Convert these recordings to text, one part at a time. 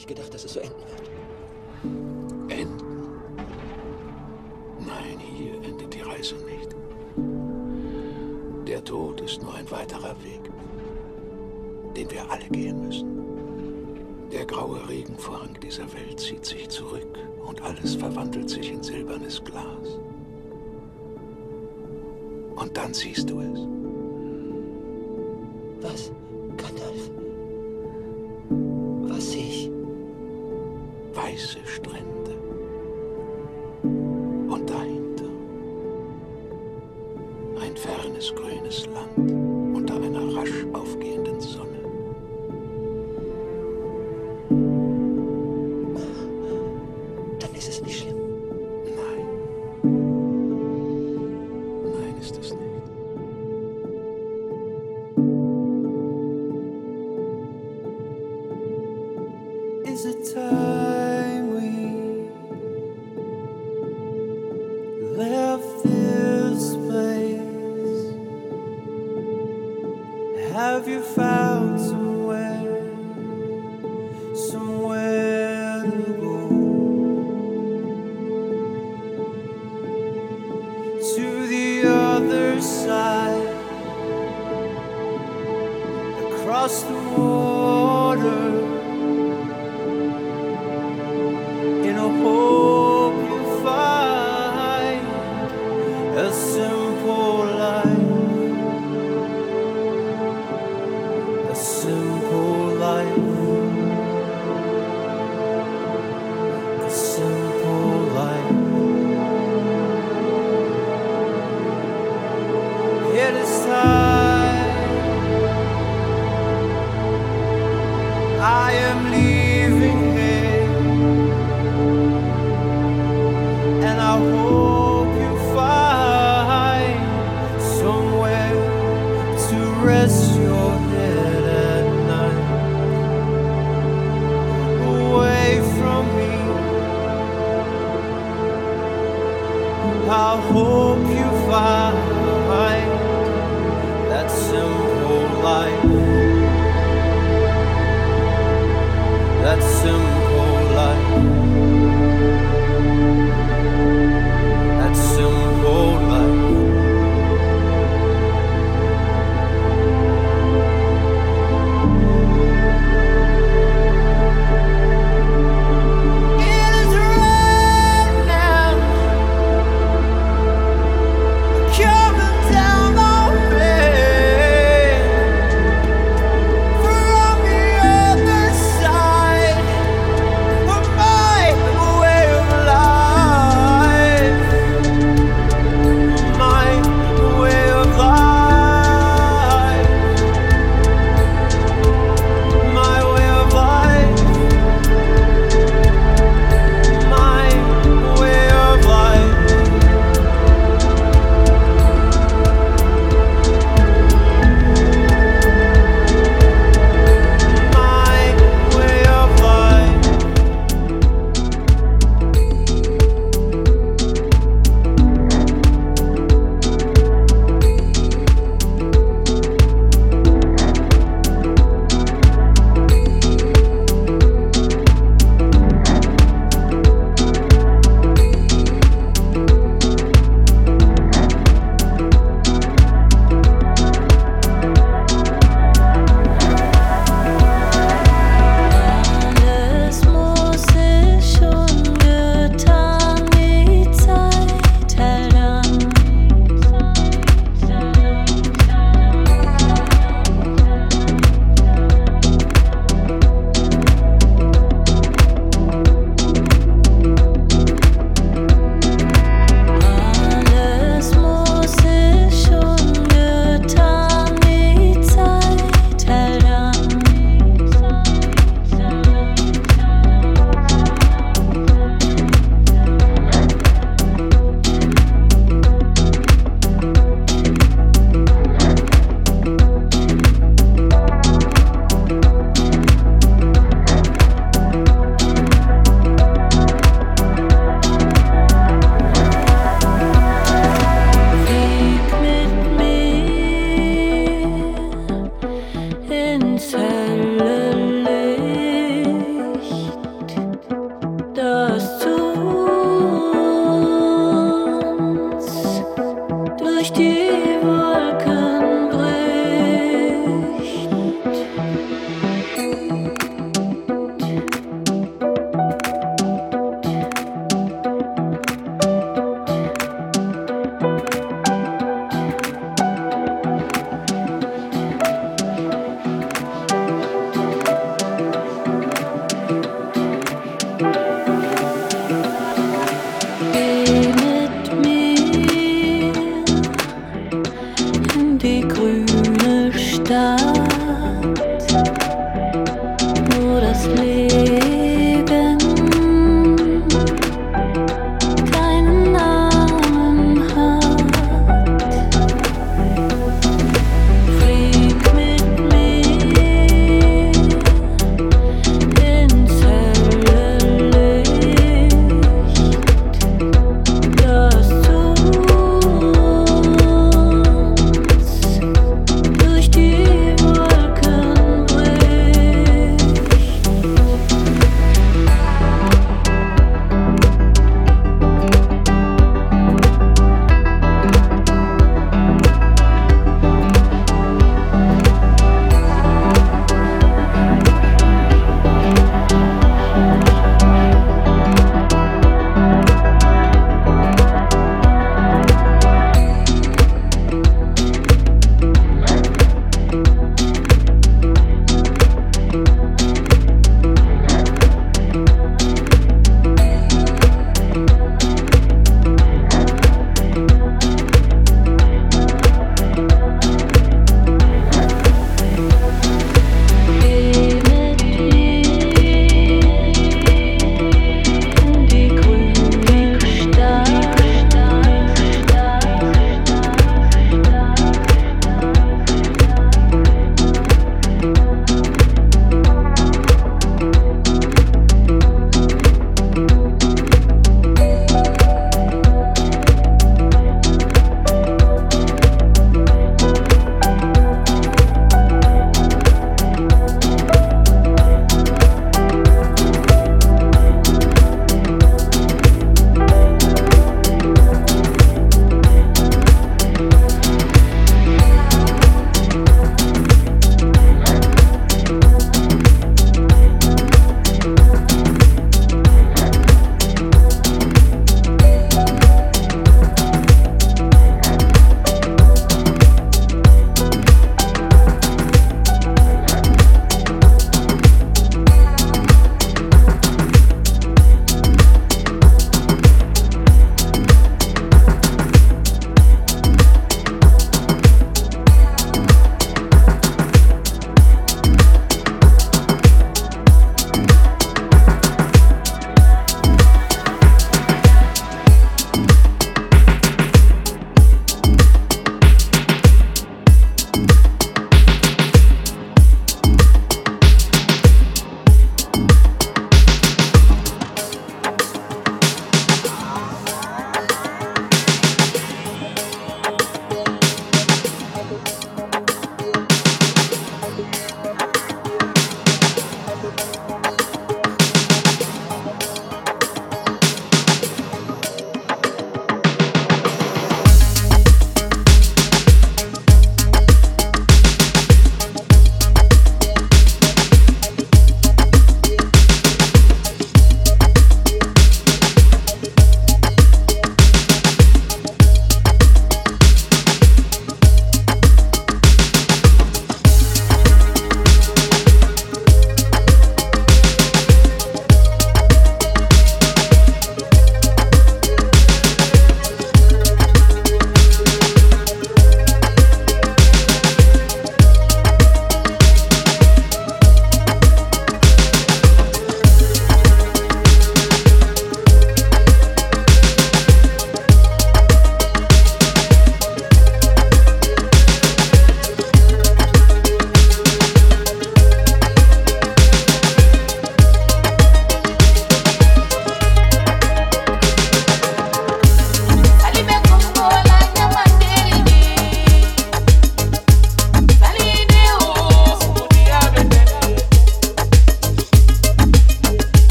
nicht gedacht, dass es so enden wird. Enden? Nein, hier endet die Reise nicht. Der Tod ist nur ein weiterer Weg, den wir alle gehen müssen. Der graue Regenvorhang dieser Welt zieht sich zurück und alles verwandelt sich in silbernes Glas. Und dann siehst du es. Was?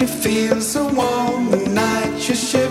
You feel so warm, the night you shiver.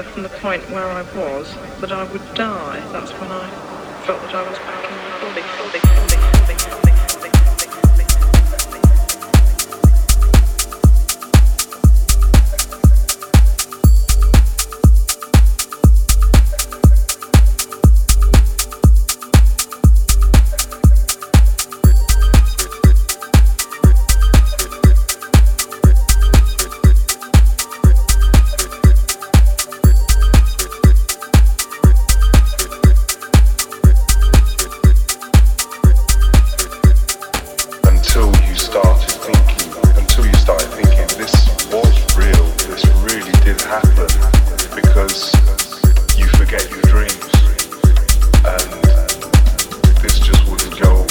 further from the point where I was that I would die. That's when I felt that I was back.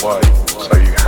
Why so you